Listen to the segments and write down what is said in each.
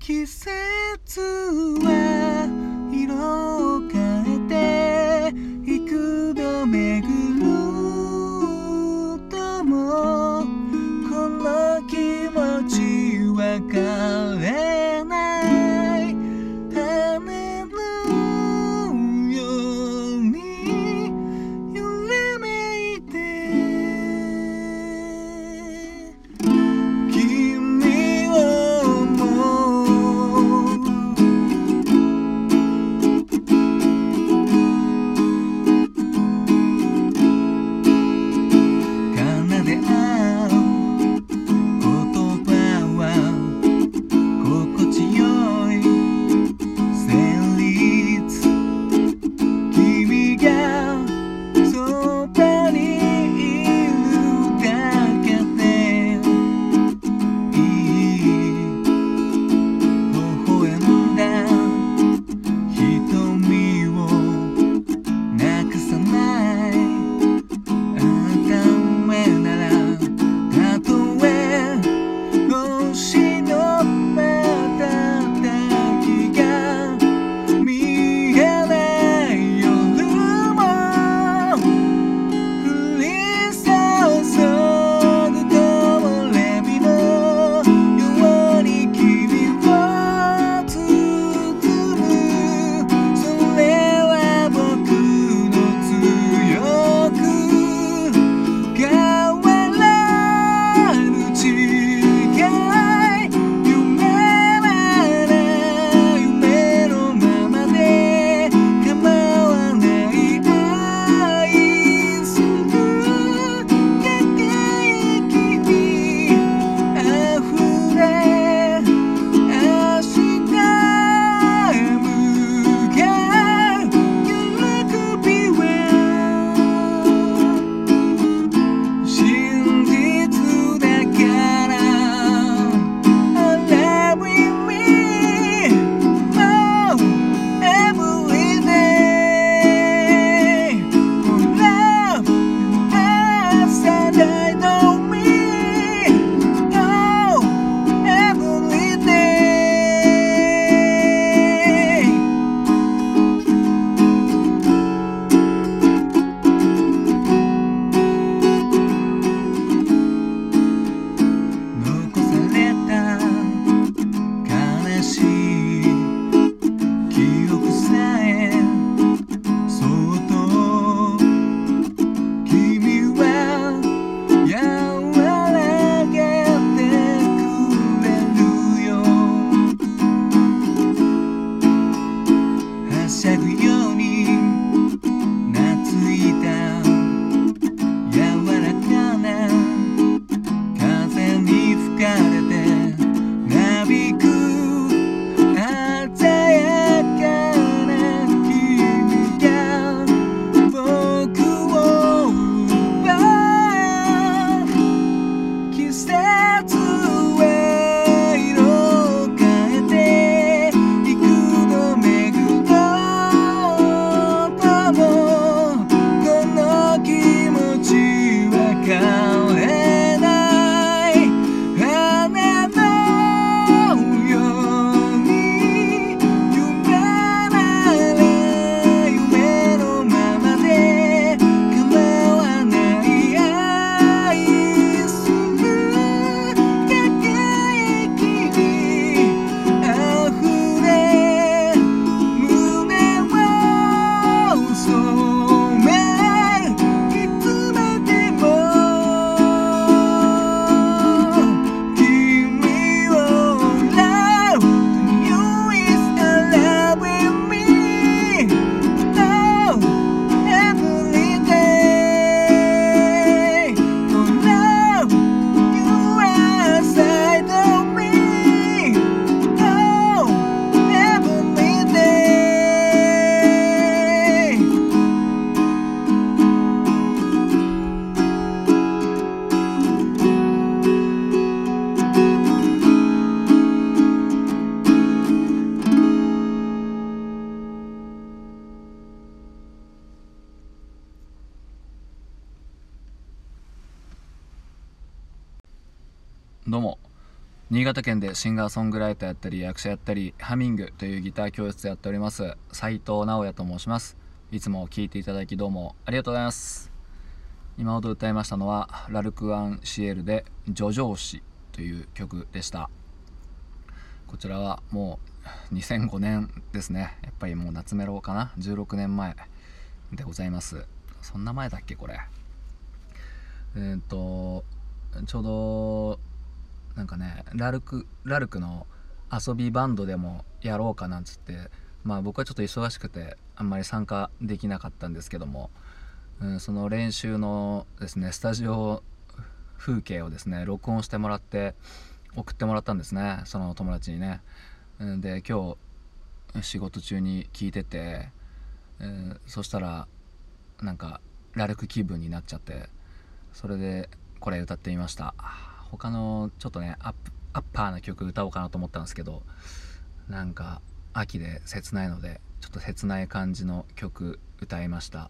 季節は You. どうも。新潟県でシンガーソングライターやったり役者やったりハミングというギター教室やっております斉藤直也と申します。いつも聴いていただきどうもありがとうございます。今ほど歌いましたのはラルク・アン・シエルで「ジョジョーシ」という曲でした。こちらはもう2005年ですね。やっぱりもう夏メロかな？16年前でございます。そんな前だっけこれ。えっ、ー、とちょうどなんかねラルクラルクの遊びバンドでもやろうかなんつってまあ僕はちょっと忙しくてあんまり参加できなかったんですけども、うん、その練習のですねスタジオ風景をですね録音してもらって送ってもらったんですねその友達にね。で今日仕事中に聞いてて、うん、そしたらなんかラルク気分になっちゃってそれでこれ歌ってみました。他のちょっとねアッアッパーな曲歌おうかなと思ったんですけどなんか秋で切ないのでちょっと切ない感じの曲歌いました。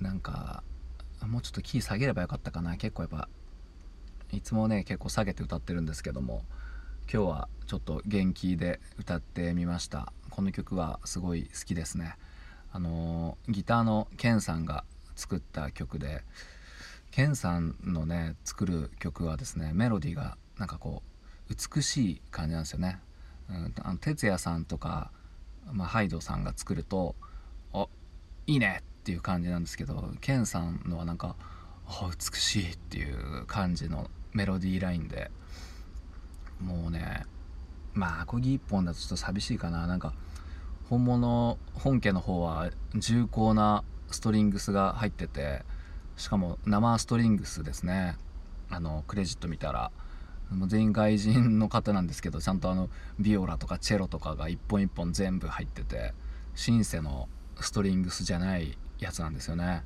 なんかもうちょっとキー下げればよかったかな。結構やっぱいつもね結構下げて歌ってるんですけども今日はちょっと元気で歌ってみました。この曲はすごい好きですね。あのギターのケンさんが作った曲でケンさんのね作る曲はですねメロディーがなんかこう美しい感じなんですよね。うん、あの哲也さんとか、まあ、ハイドさんが作ると「あいいね!」っていう感じなんですけどケンさんのはなんか「あ美しい!」っていう感じのメロディーラインでもうねまあアコギ一本だとちょっと寂しいかななんか本物本家の方は重厚なストリングスが入っててしかも生ストリングスですね。あのクレジット見たら。全員外人の方なんですけどちゃんとあのビオラとかチェロとかが一本一本全部入っててシンセのストリングスじゃないやつなんですよね。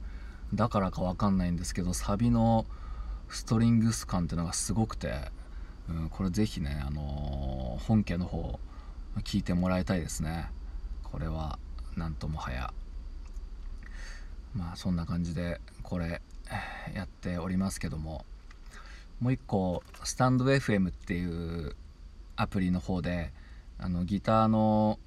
だからかわかんないんですけどサビのストリングス感っていうのがすごくて、うん、これぜひね、あのー、本家の方聞いてもらいたいですね。これはなんともはや。まあそんな感じでこれやっておりますけどももう一個スタンド FM っていうアプリの方であのギターの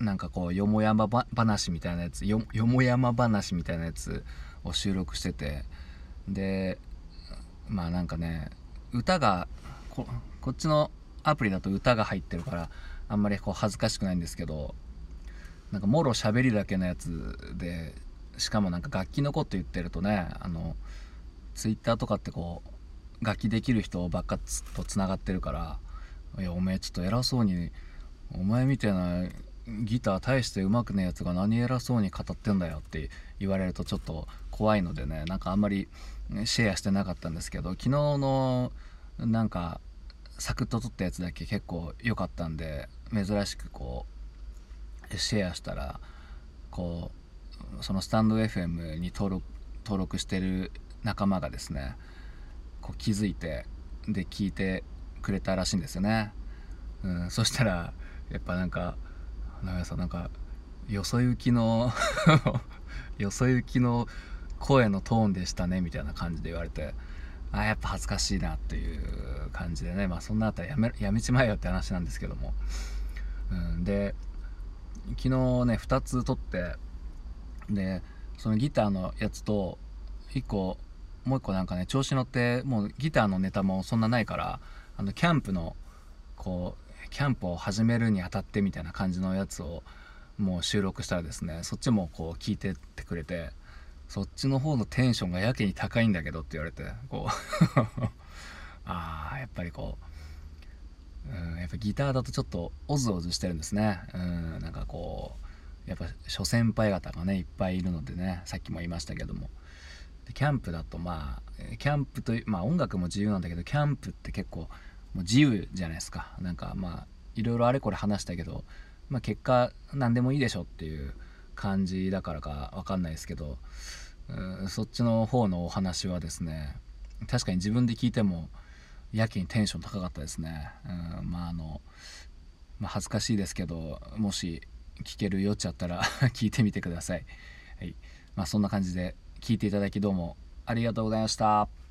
なんかこうよもやま話みたいなやつよもやま話みたいなやつを収録しててでまあなんかね歌がこっちのアプリだと歌が入ってるからあんまりこう恥ずかしくないんですけどなんかもろ喋りだけのやつでしかもなんか楽器のこと言ってるとねあのツイッターとかってこう楽器できる人ばっかとつながってるからいやお前ちょっと偉そうにお前みたいなギター大して上手くねえやつが何偉そうに語ってんだよって言われるとちょっと怖いのでねなんかあんまりシェアしてなかったんですけど昨日のなんかサクッと撮ったやつだけ結構良かったんで珍しくこうシェアしたらこうそのスタンド FM に登録登録してる仲間がですねこう気づいてで聞いてくれたらしいんですよね、うん、そしたらやっぱなんか長屋さんなんかよそ行きの よそ行きの声のトーンでしたねみたいな感じで言われてあやっぱ恥ずかしいなっていう感じでねまあそんなあったらやめやめちまえよって話なんですけども、うん、で昨日ね2つ撮ってでそのギターのやつと1個もう1個なんかね調子乗ってもうギターのネタもそんなないからあのキャンプのこうキャンプを始めるにあたってみたいな感じのやつをもう収録したらですねそっちもこう聞いてってくれてそっちの方のテンションがやけに高いんだけどって言われてこう ああやっぱりこう、うん、やっぱギターだとちょっとオズオズしてるんですね。うんなんかこうやっぱ諸先輩方がねいっぱいいるのでねさっきも言いましたけどもでキャンプだとまあキャンプというまあ音楽も自由なんだけどキャンプって結構もう自由じゃないですかなんかまあいろいろあれこれ話したけど、まあ、結果何でもいいでしょっていう感じだからか分かんないですけどうんそっちの方のお話はですね確かに自分で聞いてもやけにテンション高かったですね。うんまああのまあ、恥ずかしいですけどもし聞ける余地あったら 聞いてみてください。はい。まあそんな感じで聞いていただきどうもありがとうございました。